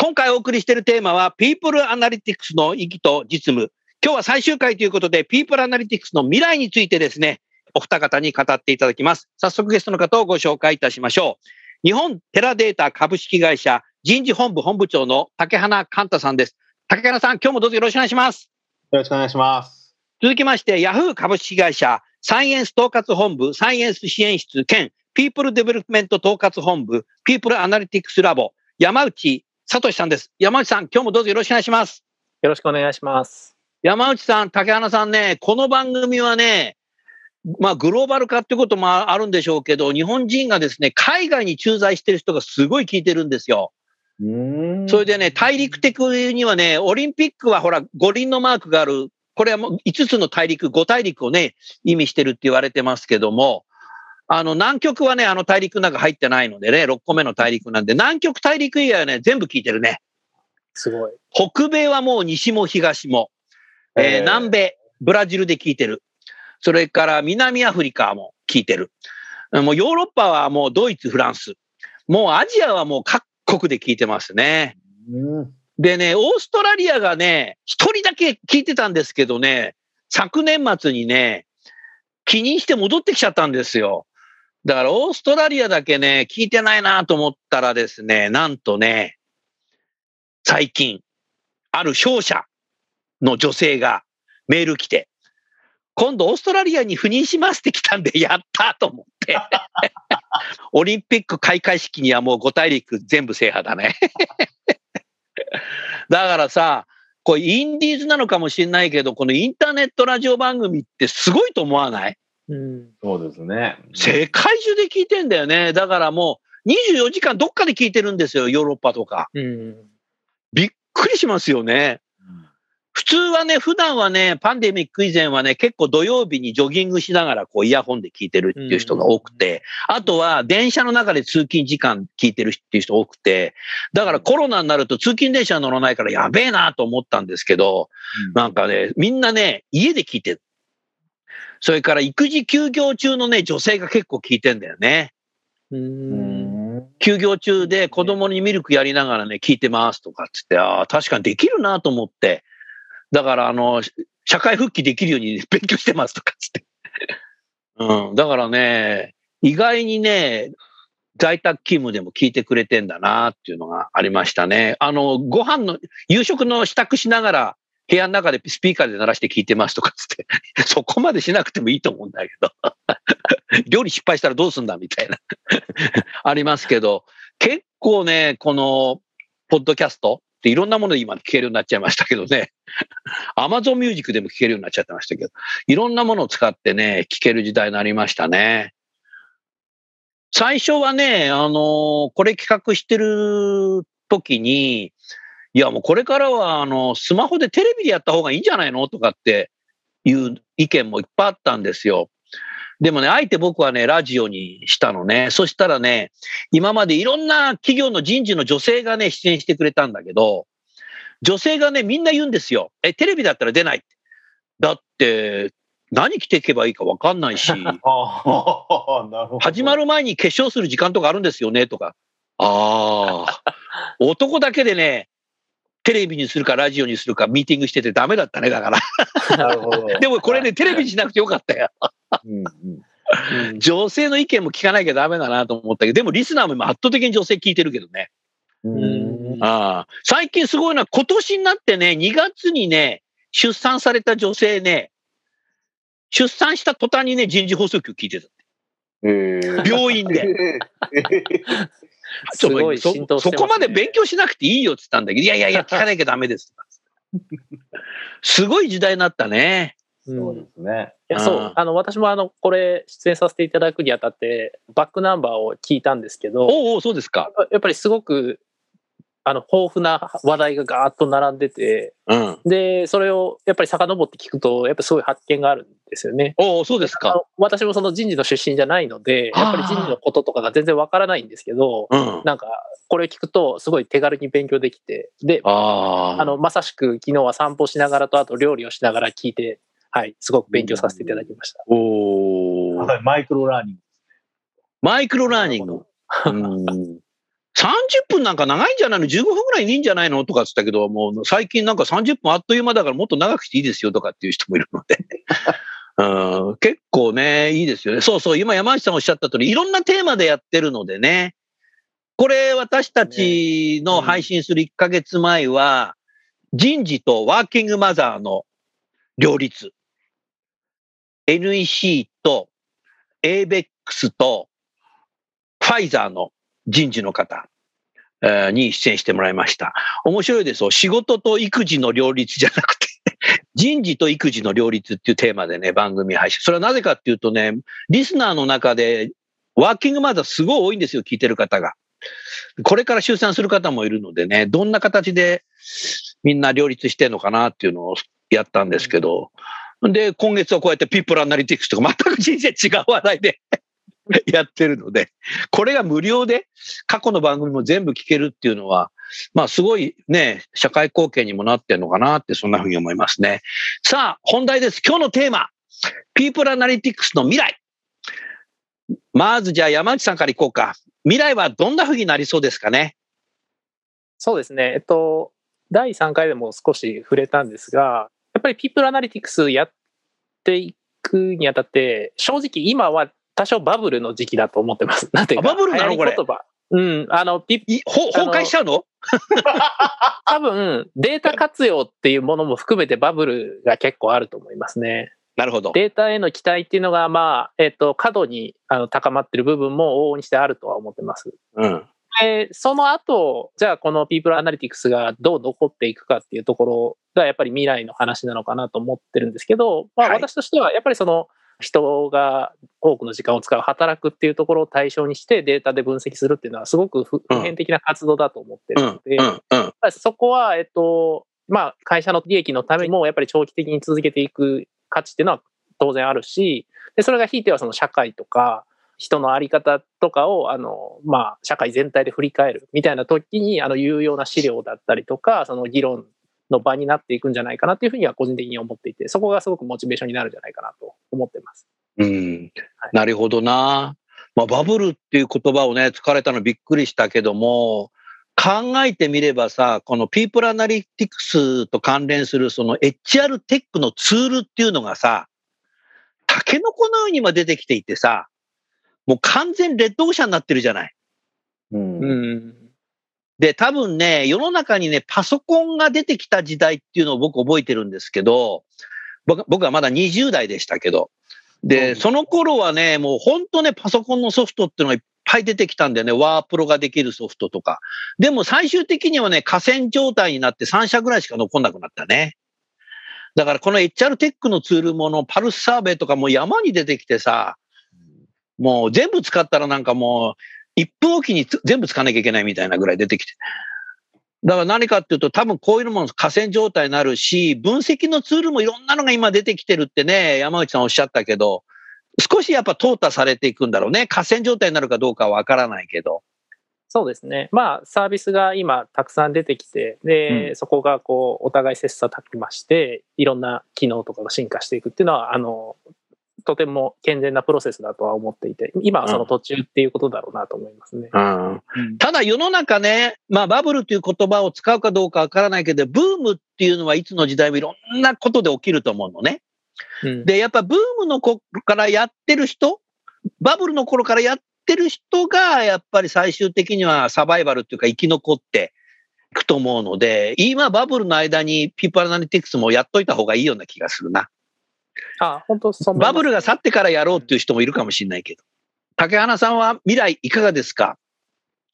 今回お送りしているテーマは、People Analytics の意義と実務。今日は最終回ということで、People Analytics の未来についてですね、お二方に語っていただきます。早速ゲストの方をご紹介いたしましょう。日本テラデータ株式会社人事本部本部長の竹花寛太さんです。竹花さん、今日もどうぞよろしくお願いします。よろしくお願いします。続きまして、ヤフー株式会社サイエンス統括本部サイエンス支援室兼ピープルデベロップメント統括本部ピープルアナリティクスラボ山内聡さんです。山内さん、今日もどうぞよろしくお願いします。よろしくお願いします。山内さん、竹花さんね、この番組はね、まあ、グローバル化ってこともあるんでしょうけど、日本人がですね、海外に駐在してる人がすごい聞いてるんですよ。うんそれでね、大陸的にはね、オリンピックはほら、五輪のマークがある。これはもう5つの大陸、5大陸をね、意味してるって言われてますけども、あの、南極はね、あの大陸の中入ってないのでね、6個目の大陸なんで、南極大陸以外はね、全部聞いてるね。すごい。北米はもう西も東も、えーえー南米、ブラジルで聞いてる。それから南アフリカも聞いてる。もうヨーロッパはもうドイツ、フランス。もうアジアはもう各国で聞いてますね。うんでね、オーストラリアがね、一人だけ聞いてたんですけどね、昨年末にね、気にして戻ってきちゃったんですよ。だからオーストラリアだけね、聞いてないなと思ったらですね、なんとね、最近、ある商社の女性がメール来て、今度オーストラリアに赴任しますって来たんで、やったと思って。オリンピック開会式にはもう5大陸全部制覇だね。だからさ、これインディーズなのかもしれないけど、このインターネットラジオ番組ってすごいと思わない？うんそうですね。世界中で聞いてんだよね。だからもう24時間どっかで聞いてるんですよ、ヨーロッパとか。うんびっくりしますよね。普通はね、普段はね、パンデミック以前はね、結構土曜日にジョギングしながらこうイヤホンで聞いてるっていう人が多くて、あとは電車の中で通勤時間聞いてるっていう人多くて、だからコロナになると通勤電車乗らないからやべえなと思ったんですけど、なんかね、みんなね、家で聞いてる。それから育児休業中のね、女性が結構聞いてんだよね。ううんん休業中で子供にミルクやりながらね、聞いてますとかっつって、ああ、確かにできるなと思って。だから、あの、社会復帰できるように 勉強してますとかっつって。うん。だからね、意外にね、在宅勤務でも聞いてくれてんだなっていうのがありましたね。あの、ご飯の、夕食の支度しながら、部屋の中でスピーカーで鳴らして聞いてますとかつって、そこまでしなくてもいいと思うんだけど、料理失敗したらどうすんだみたいな、ありますけど、結構ね、この、ポッドキャストっていろんなもので今聞けるようになっちゃいましたけどね、アマゾンミュージックでも聞けるようになっちゃってましたけど、いろんなものを使ってね、聞ける時代になりましたね。最初はね、あのこれ企画してる時に、いやもうこれからはあのスマホでテレビでやった方がいいんじゃないの？とかっていう意見もいっぱいあったんですよ。でもね、あえて僕はね、ラジオにしたのね。そしたらね、今までいろんな企業の人事の女性がね、出演してくれたんだけど、女性がね、みんな言うんですよ。え、テレビだったら出ないって。だって、何着ていけばいいか分かんないし。始まる前に化粧する時間とかあるんですよね、とか。ああ、男だけでね、テレビにするかラジオにするかミーティングしててダメだったね、だから。なるほど。でもこれね、テレビにしなくてよかったよ。うんうん女性の意見も聞かなきゃダメだなと思ったけど、でもリスナーも今圧倒的に女性聞いてるけどね。うんああ最近すごいのは今年になってね、2月にね、出産された女性ね、出産した途端にね、人事放送局聞いてた。えー病院で。すごいそ浸透してますねそこまで勉強しなくていいよって言ったんだけど、いやいやいや、聞かなきゃダメです。すごい時代になったね。そうですね。いや、そううん。あの、私もあの、これ、出演させていただくにあたって、バックナンバーを聞いたんですけど、おうおう、そうですか。やっぱりすごく、あの、豊富な話題がガーッと並んでて、うん。で、それをやっぱり遡って聞くと、やっぱすごい発見があるんですよね。おそうですか。私もその人事の出身じゃないので、やっぱり人事のこととかが全然わからないんですけど、うん。なんか、これ聞くと、すごい手軽に勉強できて、で、ああ。あの、まさしく昨日は散歩しながらと、あと料理をしながら聞いて、はい、すごく勉強させていただきました。おお。はいマイクロラーニング。マイクロラーニング。うん30分なんか長いんじゃないの ?15 分ぐらいでいいんじゃないの？とかって言ったけど、もう最近なんか30分あっという間だからもっと長くしていいですよとかっていう人もいるので。うん、結構ね、いいですよね。そうそう、今山内さんおっしゃった通り、いろんなテーマでやってるのでね。これ私たちの配信する1ヶ月前は、人事とワーキングマザーの両立。NEC と ABEX とファイザーの人事の方に出演してもらいました。面白いですよ。仕事と育児の両立じゃなくて、人事と育児の両立っていうテーマでね、番組配信。それはなぜかっていうとね、リスナーの中でワーキングマザーすごい多いんですよ、聞いてる方が。これから出産する方もいるのでね、どんな形でみんな両立してんのかなっていうのをやったんですけど、で、今月はこうやってピープルアナリティクスとか全く人生違う話題で やってるので、これが無料で過去の番組も全部聞けるっていうのは、まあすごいね、社会貢献にもなってんのかなってそんなふうに思いますね。さあ、本題です。今日のテーマ、ピープルアナリティクスの未来。まずじゃあ山内さんからいこうか。未来はどんなふうになりそうですかね？そうですね。えっと、第3回でも少し触れたんですが、やっぱりピープルアナリティクスやっていくにあたって、正直今は多少バブルの時期だと思ってます。なんていうか、あバブルなの？流行り言葉。うん、あの、ピ崩壊しちゃうの？多分、データ活用っていうものも含めてバブルが結構あると思いますね。なるほど。データへの期待っていうのが、まあ、えっと、過度にあの高まってる部分も往々にしてあるとは思ってます。うん。で、その後、じゃあこのピープルアナリティクスがどう残っていくかっていうところがやっぱり未来の話なのかなと思ってるんですけど、まあはい私としてはやっぱりその人が多くの時間を使う働くっていうところを対象にしてデータで分析するっていうのはすごく普遍的な活動だと思ってうん。るので、そこは、えっと、まあ、会社の利益のためにも、やっぱり長期的に続けていく価値っていうのは当然あるし、で、それがひいてはその社会とか、人のあり方とかを、あの、まあ、社会全体で振り返るみたいな時に、あの、有用な資料だったりとか、その議論の場になっていくんじゃないかなっていうふうには個人的に思っていて、そこがすごくモチベーションになるんじゃないかなと思ってます。うん。なるほどな。まあ、バブルっていう言葉をね、使われたのびっくりしたけども、考えてみればさ、このピープルアナリティクスと関連するその HR テックのツールっていうのがさ、タケノコのように今出てきていてさ、もう完全レッドオーシャンになってるじゃない。うんうん。で、多分ね、世の中にね、パソコンが出てきた時代っていうのを僕覚えてるんですけど、僕僕はまだ20代でしたけど、で、その頃はね、もう本当ね、パソコンのソフトっていうのがいっぱい出てきたんだよね。ワープロができるソフトとか。でも最終的にはね、河川状態になって3社ぐらいしか残んなくなったね。だからこの HR テックのツールものパルスサーベイとかもう山に出てきてさ、もう全部使ったらなんかもう1分おきにつ全部使わなきゃいけないみたいなぐらい出てきて。だから何かっていうと多分こういうのも河川状態になるし、分析のツールもいろんなのが今出てきてるってね、山内さんおっしゃったけど、少しやっぱ淘汰されていくんだろうね。河川状態になるかどうかはわからないけど。そうですね。まあ、サービスが今たくさん出てきて、で、うそこがこう、お互い切磋琢磨して、いろんな機能とかが進化していくっていうのは、あの、とても健全なプロセスだとは思っていて、今はその途中っていうことだろうなと思いますね。うんただ世の中ね、まあバブルという言葉を使うかどうかわからないけど、ブームっていうのはいつの時代もいろんなことで起きると思うのね。うんで、やっぱブームの頃からやってる人、バブルの頃からやってる人が、やっぱり最終的にはサバイバルっていうか生き残っていくと思うので、今バブルの間にピープルアナリティクスもやっといた方がいいような気がするな。あ、本当そバブルが去ってからやろうっていう人もいるかもしれないけど。竹花さんは未来いかがですか？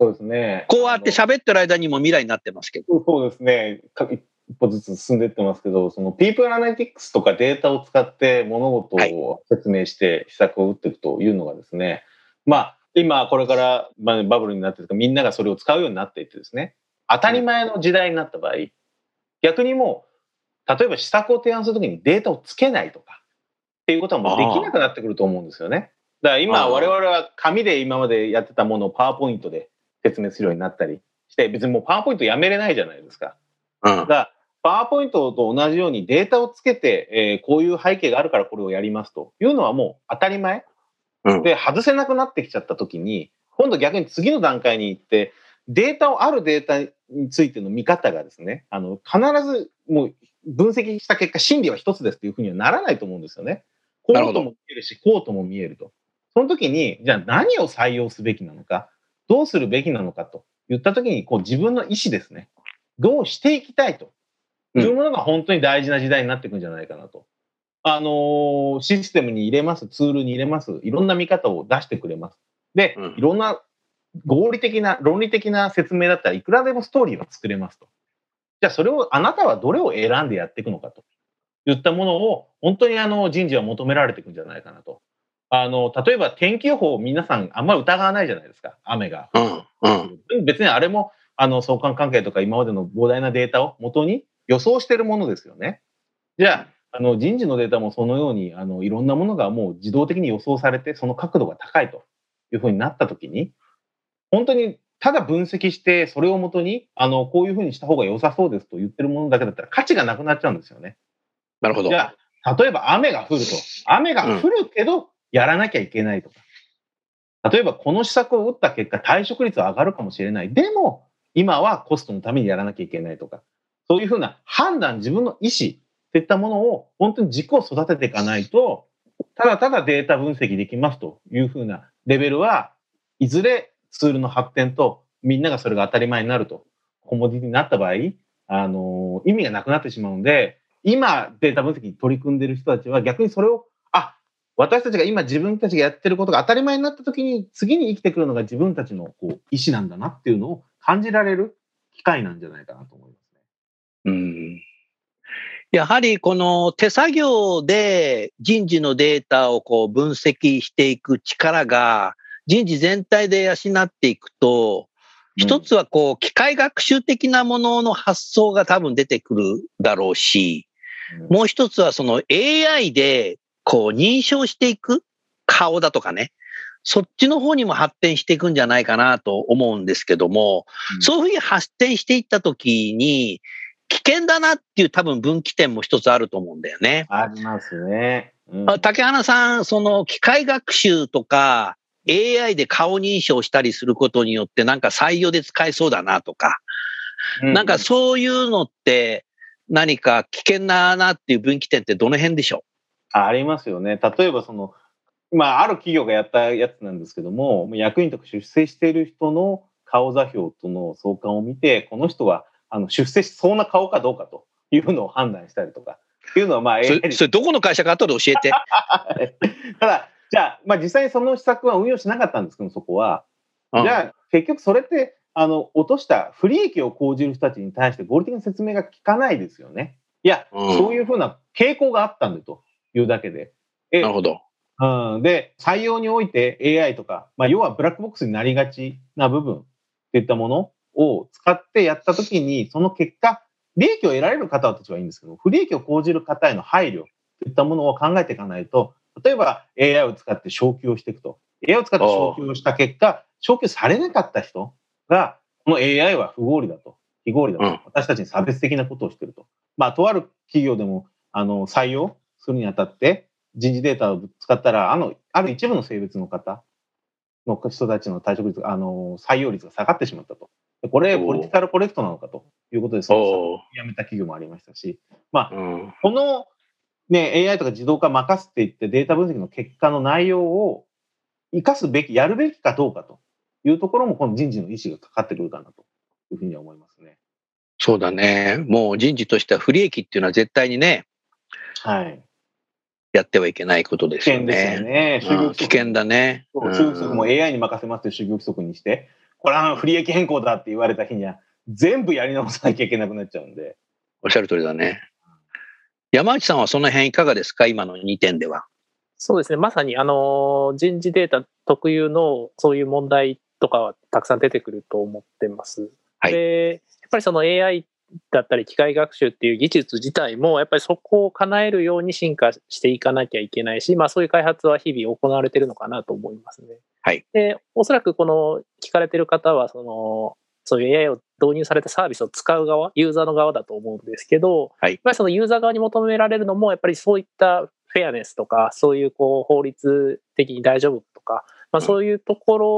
そうですね。こうやって喋ってる間にも未来になってますけど。そうですね。か一歩ずつ進んでいってますけど、そのピープルアナリティクスとかデータを使って物事を説明して施策を打っていくというのがですね、まあ、今これからまあバブルになってるかみんながそれを使うようになっていってですね、当たり前の時代になった場合、逆にもう、例えば施策を提案するときにデータをつけないとかっていうことはもうできなくなってくると思うんですよね。だから今我々は紙で今までやってたものをパワーポイントで説明するようになったりして、別にもうパワーポイントやめれないじゃないですか。うんだ。からパワーポイントと同じようにデータをつけて、えーこういう背景があるからこれをやりますというのはもう当たり前、うんで外せなくなってきちゃった時に今度逆に次の段階に行ってデータをあるデータについての見方がですねあの必ずもう分析した結果真理は一つですというふうにはならないと思うんですよね。こうとも見えるしこうとも見えると。その時にじゃあ何を採用すべきなのかどうするべきなのかと言った時にこう自分の意思ですねどうしていきたいというものが本当に大事な時代になっていくんじゃないかなと。あのーシステムに入れます、ツールに入れます、いろんな見方を出してくれます。で、うんいろんな合理的な、論理的な説明だったらいくらでもストーリーは作れますと。じゃあそれを、あなたはどれを選んでやっていくのかといったものを、本当にあの人事は求められていくんじゃないかなと。あの、例えば天気予報を皆さんあんまり疑わないじゃないですか。雨がうん。うん。別にあれも、あの、相関関係とか今までの膨大なデータを元に予想してるものですよね。じゃあ、あの、人事のデータもそのように、あの、いろんなものがもう自動的に予想されて、その角度が高いというふうになったときに、本当にただ分析して、それをもとに、あの、こういうふうにした方が良さそうですと言ってるものだけだったら価値がなくなっちゃうんですよね。なるほどじ。ゃあ、例えば雨が降ると。雨が降るけど、やらなきゃいけないとか。例えば、この施策を打った結果、退職率は上がるかもしれない。でも、今はコストのためにやらなきゃいけないとか。そういうふうな判断、自分の意思といったものを本当に軸を育てていかないと、ただただデータ分析できますというふうなレベルは、いずれツールの発展とみんながそれが当たり前になると、コモディティになった場合、あの意味がなくなってしまうので、今データ分析に取り組んでいる人たちは逆にそれを、あ、私たちが今自分たちがやってることが当たり前になった時に次に生きてくるのが自分たちのこう意思なんだなっていうのを感じられる機会なんじゃないかなと思いますね。うんやはりこの手作業で人事のデータをこう分析していく力が人事全体で養っていくと、一つはこう機械学習的なものの発想が多分出てくるだろうし、うんもう一つはその AI でこう認証していく顔だとかね、そっちの方にも発展していくんじゃないかなと思うんですけども、うんそういうふうに発展していったときに、危険だなっていう多分分岐点も一つあると思うんだよね。ありますね。うんあ竹花さん、その機械学習とか AI で顔認証したりすることによってなんか採用で使えそうだなとか、なんかそういうのって何か危険だなっていう分岐点ってどの辺でしょありますよね。例えばその、まあ、ある企業がやったやつなんですけども、役員とか出世している人の顔座標との相関を見て、この人はあの出世しそうな顔かどうかというのを判断したりとか、っていうのはまあ AI れそれどこの会社か後で教えて。ただ、じゃあ、まあ実際にその施策は運用しなかったんですけど、そこは。うんじゃあ、結局それって、あの、落とした不利益を講じる人たちに対して合理的な説明が効かないですよね。いや、うんそういうふうな傾向があったんだというだけで。えなるほど。うん、で、採用において AI とか、まあ、要はブラックボックスになりがちな部分っていったものを使ってやったときに、その結果、利益を得られる方たちはいいんですけど、不利益を講じる方への配慮といったものを考えていかないと、例えば AI を使って昇給をしていくと。AI を使って昇給をした結果、昇給されなかった人が、この AI は不合理だと。非合理だと。うん私たちに差別的なことをしていると。まあ、とある企業でも、あの、採用するにあたって、人事データを使ったら、あの、ある一部の性別の方の人たちの退職率が、あの、採用率が下がってしまったと。でこれ、ポリティカルコレクトなのかということで、そのおー辞めた企業もありましたし、まあ、うんこの、ね、AI とか自動化任せていってデータ分析の結果の内容を生かすべき、やるべきかどうかというところも、この人事の意思がかかってくるかなというふうには思いますね。そうだね。もう人事としては不利益っていうのは絶対にね、はい。やってはいけないことで危すよ険ですよね。危険だね。就業規則も AI に任せますって就業規則にして、これは不利益変更だって言われた日には、全部やり直さなきゃいけなくなっちゃうんで。おっしゃる通りだね。山内さんはその辺いかがですか？今の2点では。そうですね。まさに、あの、人事データ特有のそういう問題とかはたくさん出てくると思ってます。はいで、やっぱりその AI だったり機械学習っていう技術自体も、やっぱりそこを叶えるように進化していかなきゃいけないし、まあそういう開発は日々行われてるのかなと思いますね。はい。で、おそらくこの聞かれてる方は、その、そういう AI を導入されたサービスを使う側、ユーザーの側だと思うんですけど、はい。やっぱりそのユーザー側に求められるのも、やっぱりそういったフェアネスとか、そういうこう法律的に大丈夫とか、まあ、うん。そういうところ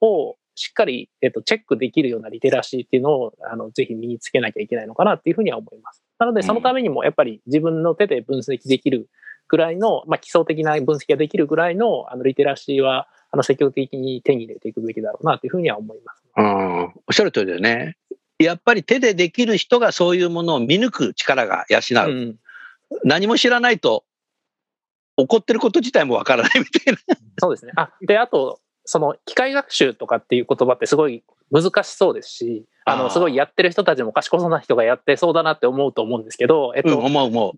をしっかり、えっと、チェックできるようなリテラシーっていうのをあのぜひ身につけなきゃいけないのかなっていうふうには思います。なので、そのためにもやっぱり自分の手で分析できるぐらいの、まあ、基礎的な分析ができるぐらいのあのリテラシーはあの積極的に手に入れていくべきだろうなというふうには思います。うん。おっしゃる通りだよね。やっぱり手でできる人がそういうものを見抜く力が養う。うん何も知らないと、起こってること自体もわからないみたいな。そうですね。あ、で、あと、その機械学習とかっていう言葉ってすごい難しそうですし、あの、すごいやってる人たちも賢そうな人がやってそうだなって思うと思うんですけど、えっと、うん、思う思う。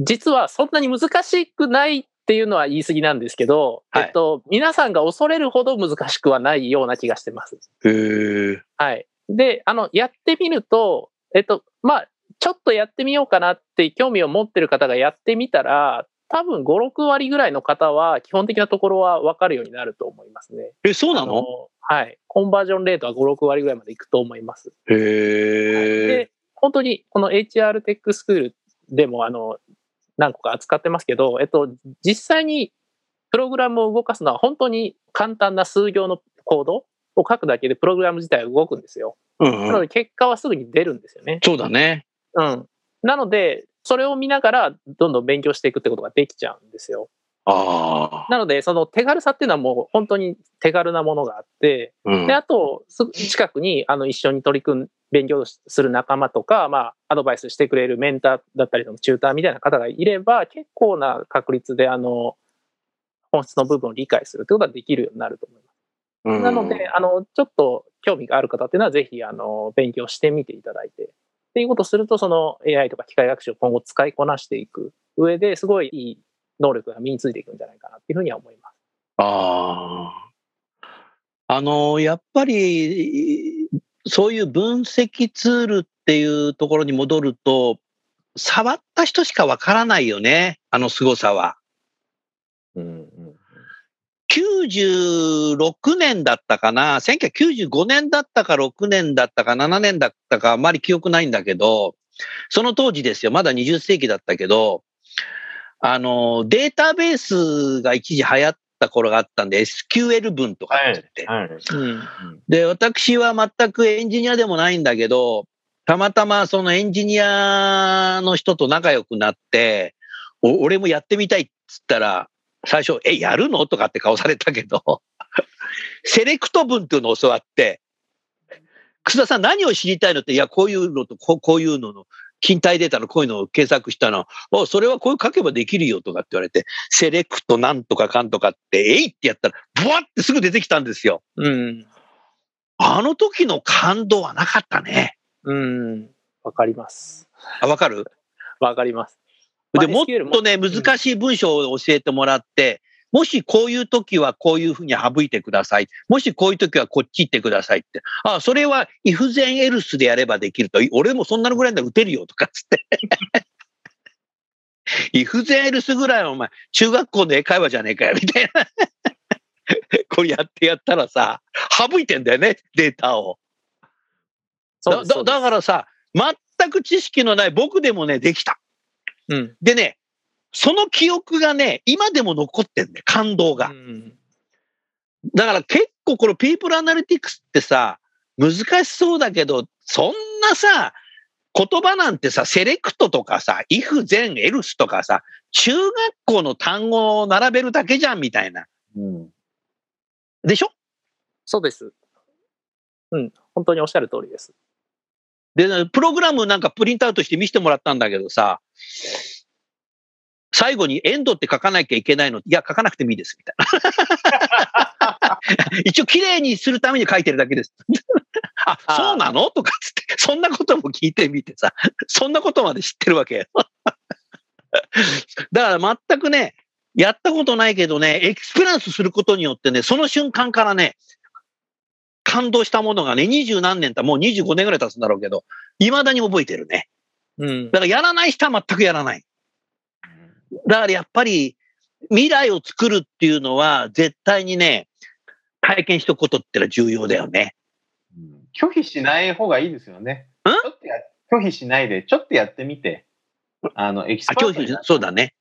実はそんなに難しくないっていうのは言い過ぎなんですけど、はいえっと、皆さんが恐れるほど難しくはないような気がしてます。へえ。はい。で、あの、やってみると、えっと、まあ、ちょっとやってみようかなって興味を持ってる方がやってみたら、多分5、6割ぐらいの方は基本的なところは分かるようになると思いますね。え、そうなあのはい。コンバージョンレートは5、6割ぐらいまでいくと思います。へえ。で、本当にこの HR テックスクールでもあの何個か扱ってますけど、えっと、実際にプログラムを動かすのは本当に簡単な数行のコードを書くだけでプログラム自体は動くんですよ。うんなのうん。で結果はすぐに出るんですよね。そうだね。うん。なので、それを見ながらどんどん勉強していくってことができちゃうんですよ。ああ。なので、その手軽さっていうのはもう本当に手軽なものがあって、うんで、あと、すぐ近くにあの一緒に取り組ん、勉強する仲間とか、まあ、アドバイスしてくれるメンターだったりのチューターみたいな方がいれば、結構な確率で、あの、本質の部分を理解するってことができるようになると思います。うんなので、あの、ちょっと興味がある方っていうのは、ぜひ、あの、勉強してみていただいて、っていうことをすると、その AI とか機械学習を今後使いこなしていく上ですごいいい能力が身についていくんじゃないかなっていうふうには思います。ああ。あの、やっぱり、そういう分析ツールっていうところに戻ると、触った人しかわからないよね。あの凄さは。うんうん96年だったかな ?1995 年だったか6年だったか7年だったかあんまり記憶ないんだけど、その当時ですよ。まだ20世紀だったけど、あの、データベースが一時流行った頃があったんで、SQL 文とかって言って。はい。うん。で、私は全くエンジニアでもないんだけど、たまたまそのエンジニアの人と仲良くなって、お俺もやってみたいっつったら、最初、え、やるの？とかって顔されたけど、セレクト文っていうのを教わって、楠田さん何を知りたいの？って、いや、こういうのとこうこういうのの、勤怠データのこういうのを検索したの。おそれはこういう書けばできるよとかって言われて、セレクトなんとかかんとかって、えいってやったら、ブワってすぐ出てきたんですよ。うん。あの時の感動はなかったね。うん。わかります。あ、わかるわかります。で、もっとね、難しい文章を教えてもらって、もしこういう時はこういうふうに省いてください。もしこういう時はこっち行ってくださいって。あ、それは if then else でやればできると。俺もそんなのぐらいなら打てるよとかっつって。if then else ぐらいはお前、中学校の英会話じゃねえかよ、みたいな。これやってやったらさ、省いてんだよね、データを。だだからさ、全く知識のない僕でもね、できた。うん。でね、その記憶がね、今でも残ってんだよ、感動が。うんだから結構このピープルアナリティクスってさ、難しそうだけど、そんなさ、言葉なんてさ、セレクトとかさ、if, then, else とかさ、中学校の単語を並べるだけじゃんみたいな。うんでしょ？そうです。うん。本当におっしゃる通りです。で、プログラムなんかプリントアウトして見せてもらったんだけどさ、最後にエンドって書かなきゃいけないの？いや、書かなくてもいいです、みたいな。一応綺麗にするために書いてるだけです。あ、そうなの？とかつって、そんなことも聞いてみてさ、そんなことまで知ってるわけよ。だから全くね、やったことないけどね、エクスペリエンスすることによってね、その瞬間からね、感動したものがね、二十何年たもう25年ぐらい経つんだろうけど、未だに覚えてるね。うん。だからやらない人は全くやらない。だからやっぱり未来を作るっていうのは絶対にね、体験しとくことってのは重要だよね。うん拒否しない方がいいですよね。ん？ちょっとや拒否しないで、ちょっとやってみて、あの、エキスパートにな、そうだね。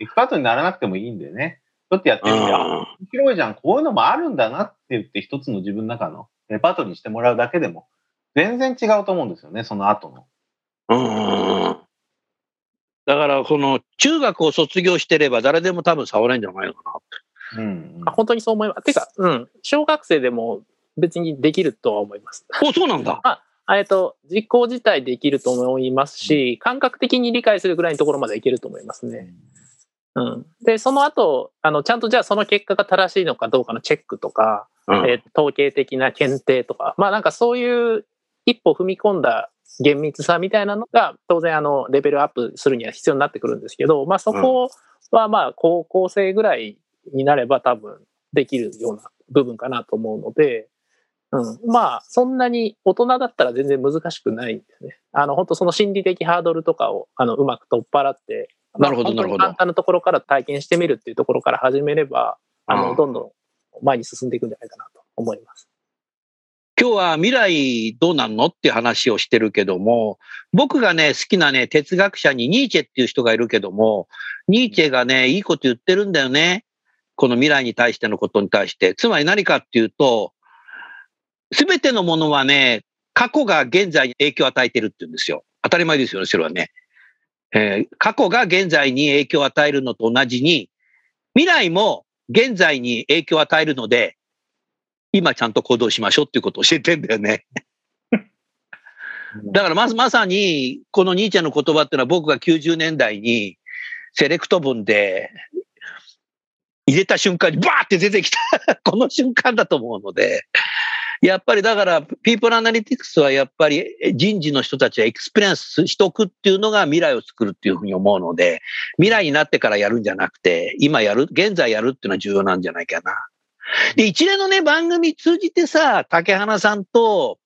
エキスパートにならなくてもいいんでね。ちょっとやってみて、あうん面白いじゃん、こういうのもあるんだなって言って、一つの自分の中のレパートリーにしてもらうだけでも、全然違うと思うんですよね、その後の。うん。だからこの中学を卒業してれば誰でも多分触れんじゃないのかな。うんあ本当にそう思います。てか、うん。小学生でも別にできるとは思います。お、そうなんだ。あえっと、実行自体できると思いますし、感覚的に理解するぐらいのところまでいけると思いますね。うん。で、その後、あの、ちゃんとじゃあその結果が正しいのかどうかのチェックとか、うんえー統計的な検定とか、まあなんかそういう一歩踏み込んだ厳密さみたいなのが当然あのレベルアップするには必要になってくるんですけど、まあそこはまあ高校生ぐらいになれば多分できるような部分かなと思うので、うん、まあそんなに大人だったら全然難しくないんですね。あの本当その心理的ハードルとかをあのうまく取っ払って、なるほどまあなるほど簡単なところから体験してみるっていうところから始めれば、あうんのどんどん前に進んでいくんじゃないかなと思います。今日は未来どうなんのっていう話をしてるけども、僕がね、好きなね、哲学者にニーチェっていう人がいるけども、ニーチェがね、いいこと言ってるんだよね。この未来に対してのことに対して。つまり何かっていうと、すべてのものはね、過去が現在に影響を与えてるって言うんですよ。当たり前ですよね、それはね。えー過去が現在に影響を与えるのと同じに、未来も現在に影響を与えるので、今ちゃんと行動しましょうっていうことを教えてんだよね。だからまずまさに、この兄ちゃんの言葉っていうのは僕が90年代にセレクト文で入れた瞬間にバーって出てきた この瞬間だと思うので、やっぱりだから、ピープルアナリティクスはやっぱり人事の人たちはエクスペリエンスしとくっていうのが未来を作るっていうふうに思うので、未来になってからやるんじゃなくて、今やる、現在やるっていうのは重要なんじゃないかな。で、一連のね、番組通じてさ、竹花さんと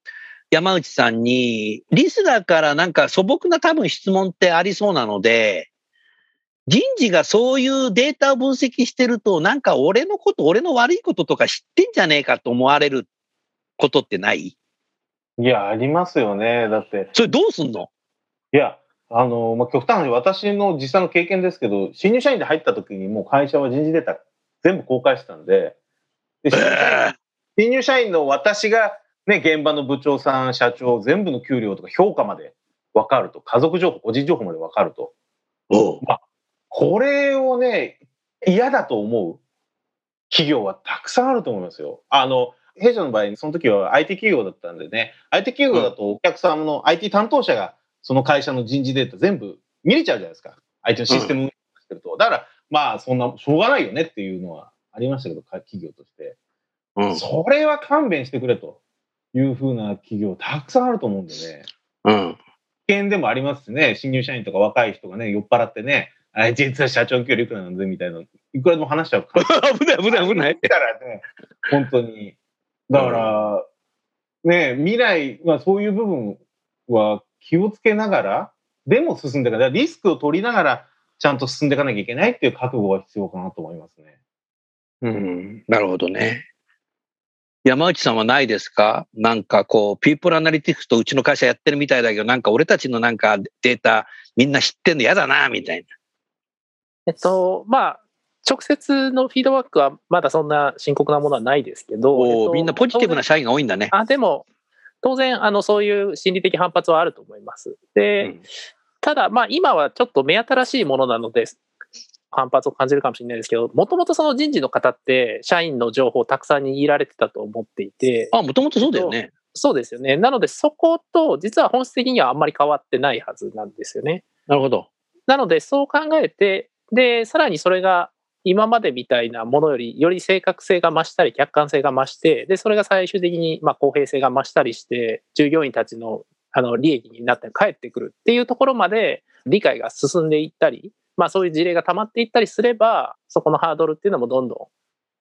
山内さんに、リスナーからなんか素朴な多分質問ってありそうなので、人事がそういうデータを分析してると、なんか俺のこと、俺の悪いこととか知ってんじゃねえかと思われることってない？いや、ありますよね。だって、それどうすんの？いや、あの、まあ、極端な話私の実際の経験ですけど、新入社員で入った時にもう会社は人事データ全部公開してたんで、で新入社員の私が、ね、現場の部長さん、社長、全部の給料とか評価まで分かると、家族情報、個人情報まで分かると。おうこれをね、嫌だと思う企業はたくさんあると思いますよ。あの、弊社の場合、その時は IT 企業だったんでね、IT 企業だとお客さんの IT 担当者がその会社の人事データ全部見れちゃうじゃないですか。IT のシステム運営してると。だから、まあ、そんな、しょうがないよねっていうのはありましたけど、か企業として。うん。それは勘弁してくれというふうな企業たくさんあると思うんでね。うん。危険でもありますしね、新入社員とか若い人がね、酔っ払ってね、あ実は社長の給料いくらなんでみたいな、いくらでも話しちゃうか ら。危ない危ない危ない。だからね、本当に。だから、ね、未来、まあそういう部分は気をつけながら、でも進んでいかない。リスクを取りながら、ちゃんと進んでいかなきゃいけないっていう覚悟が必要かなと思いますね。うん。なるほどね。山内さんはないですか？なんかこう、ピープルアナリティクスとうちの会社やってるみたいだけど、なんか俺たちのなんかデータみんな知ってんの嫌だな、みたいな。えっと、まあ、直接のフィードバックはまだそんな深刻なものはないですけど、えっとみんなポジティブな社員が多いんだね。あ、でも、当然、あの、そういう心理的反発はあると思います。で、うんただ、まあ、今はちょっと目新しいものなので、反発を感じるかもしれないですけど、もともとその人事の方って、社員の情報をたくさん握られてたと思っていて、あ、もともとそうだよね。そうですよね。なので、そこと、実は本質的にはあんまり変わってないはずなんですよね。なるほど。なので、そう考えて、で、さらにそれが今までみたいなものよりより正確性が増したり客観性が増してでそれが最終的にまあ公平性が増したりして従業員たちのあの利益になって帰ってくるっていうところまで理解が進んでいったり、まあ、そういう事例が溜まっていったりすればそこのハードルっていうのもどんどん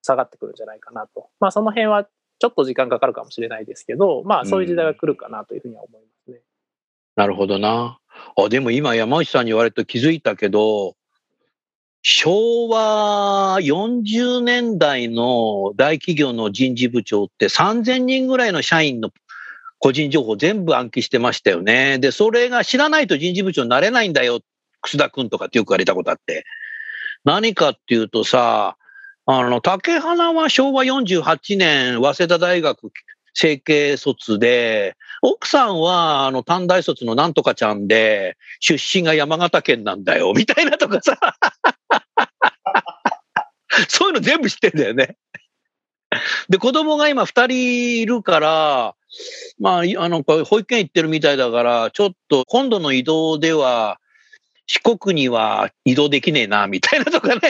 下がってくるんじゃないかなと、まあ、その辺はちょっと時間かかるかもしれないですけど、まあ、そういう時代が来るかなというふうには思いますね。なるほどな。あでも今山内さんに言われると気づいたけど昭和40年代の大企業の人事部長って3000人ぐらいの社員の個人情報全部暗記してましたよね。で、それが知らないと人事部長になれないんだよ。楠田君とかってよく言われたことあって。何かっていうとさ、あの、竹花は昭和48年、早稲田大学整形卒で、奥さんは、あの、短大卒のなんとかちゃんで、出身が山形県なんだよ、みたいなとかさ。そういうの全部知ってんだよね。で、子供が今二人いるから、まあ、あの、保育園行ってるみたいだから、ちょっと今度の移動では、四国には移動できねえな、みたいなとかね。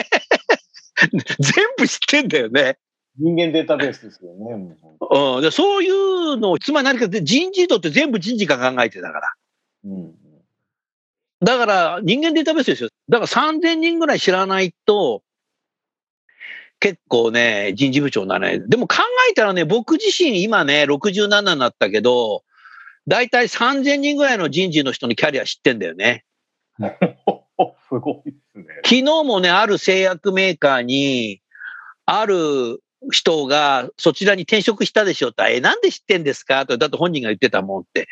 全部知ってんだよね。人間データベースですよね。うん、でそういうのを、つまり何か人事異動って全部人事が考えてたから。うん、だから人間データベースですよ。だから3000人ぐらい知らないと、結構ね、人事部長になれない。でも考えたらね、僕自身今ね、67になったけど、だいたい3000人ぐらいの人事の人のキャリア知ってんだよね。すごいですね。昨日もね、ある製薬メーカーに、ある人がそちらに転職したでしょって、え、なんで知ってんですかと、だって本人が言ってたもんって。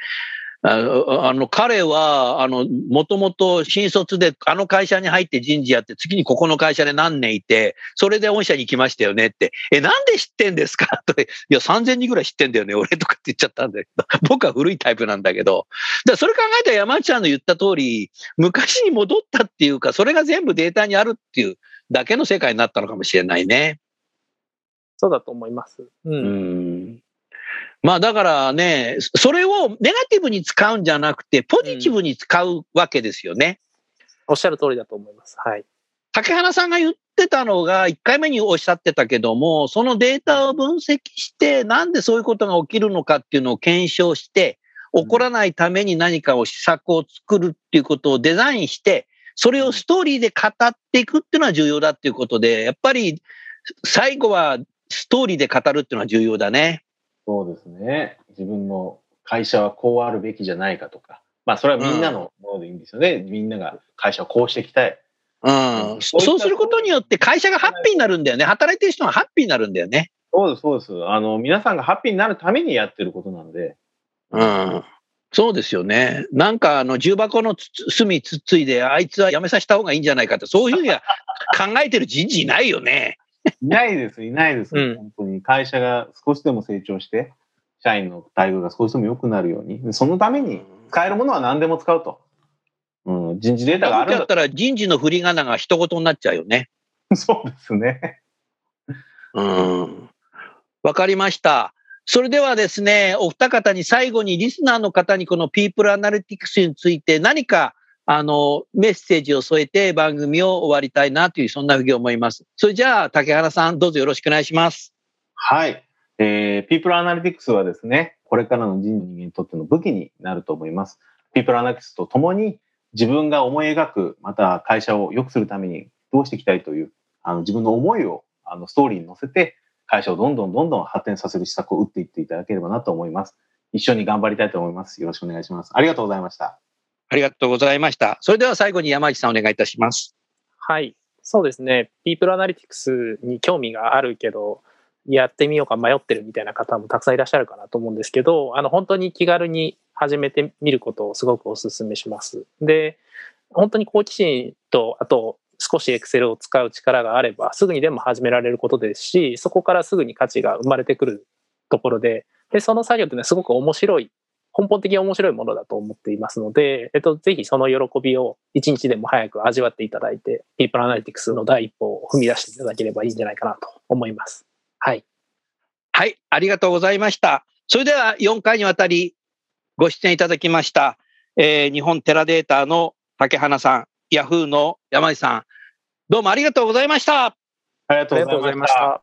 あの、彼は、あの、もともと新卒であの会社に入って人事やって、次にここの会社で何年いて、それで御社に来ましたよねって、え、なんで知ってんですか？と、いや、3000人ぐらい知ってんだよね、俺とかって言っちゃったんだけど、僕は古いタイプなんだけど、だそれ考えたら山内さんの言った通り、昔に戻ったっていうか、それが全部データにあるっていうだけの世界になったのかもしれないね。そうだと思います。うん。うんまあだからね、それをネガティブに使うんじゃなくて、ポジティブに使うわけですよね。うん、おっしゃる通りだと思います。はい。竹原さんが言ってたのが、1回目におっしゃってたけども、そのデータを分析して、なんでそういうことが起きるのかっていうのを検証して、起こらないために何かを施策を作るっていうことをデザインして、それをストーリーで語っていくっていうのは重要だっていうことで、やっぱり最後はストーリーで語るっていうのは重要だね。そうですね。自分の会社はこうあるべきじゃないかとか。まあ、それはみんなのものでいいんですよね。うん、みんなが会社をこうしていきたい。うん。そうすることによって会社がハッピーになるんだよね。働いてる人がハッピーになるんだよね。そうです、そうです。あの、皆さんがハッピーになるためにやってることなんで。うん。そうですよね。なんか、あの、重箱の隅つっついで、あいつは辞めさせた方がいいんじゃないかって、そういうふうには考えてる人事いないよね。いないです、いないです、うん、本当に。会社が少しでも成長して、社員の待遇が少しでも良くなるように、そのために使えるものは何でも使うと。うん、人事データがあるんだったら人事の振り仮名が一言になっちゃうよね。そうですね。うん。わかりました。それではですね、お二方に最後にリスナーの方にこのピープルアナリティクスについて何かあの、メッセージを添えて番組を終わりたいなという、そんなふうに思います。それじゃあ、竹原さん、どうぞよろしくお願いします。はい。えー、ピープルアナリティクスはですね、これからの人人間にとっての武器になると思います。ピープルアナリティクスとともに、自分が思い描く、また会社を良くするためにどうしていきたいという、あの、自分の思いを、あの、ストーリーに乗せて、会社をどんどんどんどん発展させる施策を打っていっていただければなと思います。一緒に頑張りたいと思います。よろしくお願いします。ありがとうございました。ありがとうございました。それでは最後に山内さんお願いいたします。はい。そうですね。ピープルアナリティクスに興味があるけど、やってみようか迷ってるみたいな方もたくさんいらっしゃるかなと思うんですけど、あの、本当に気軽に始めてみることをすごくお勧めします。で、本当に好奇心と、あと、少しエクセルを使う力があれば、すぐにでも始められることですし、そこからすぐに価値が生まれてくるところで、で、その作業ってね、すごく面白い根本的に面白いものだと思っていますので、えっと、ぜひその喜びを一日でも早く味わっていただいて、ピープルアナリティクスの第一歩を踏み出していただければいいんじゃないかなと思います。はい。はい、ありがとうございました。それでは4回にわたりご出演いただきました、えー、日本テラデータの竹花さん、ヤフーの山井さん、どうもありがとうございました。ありがとうございまし。た。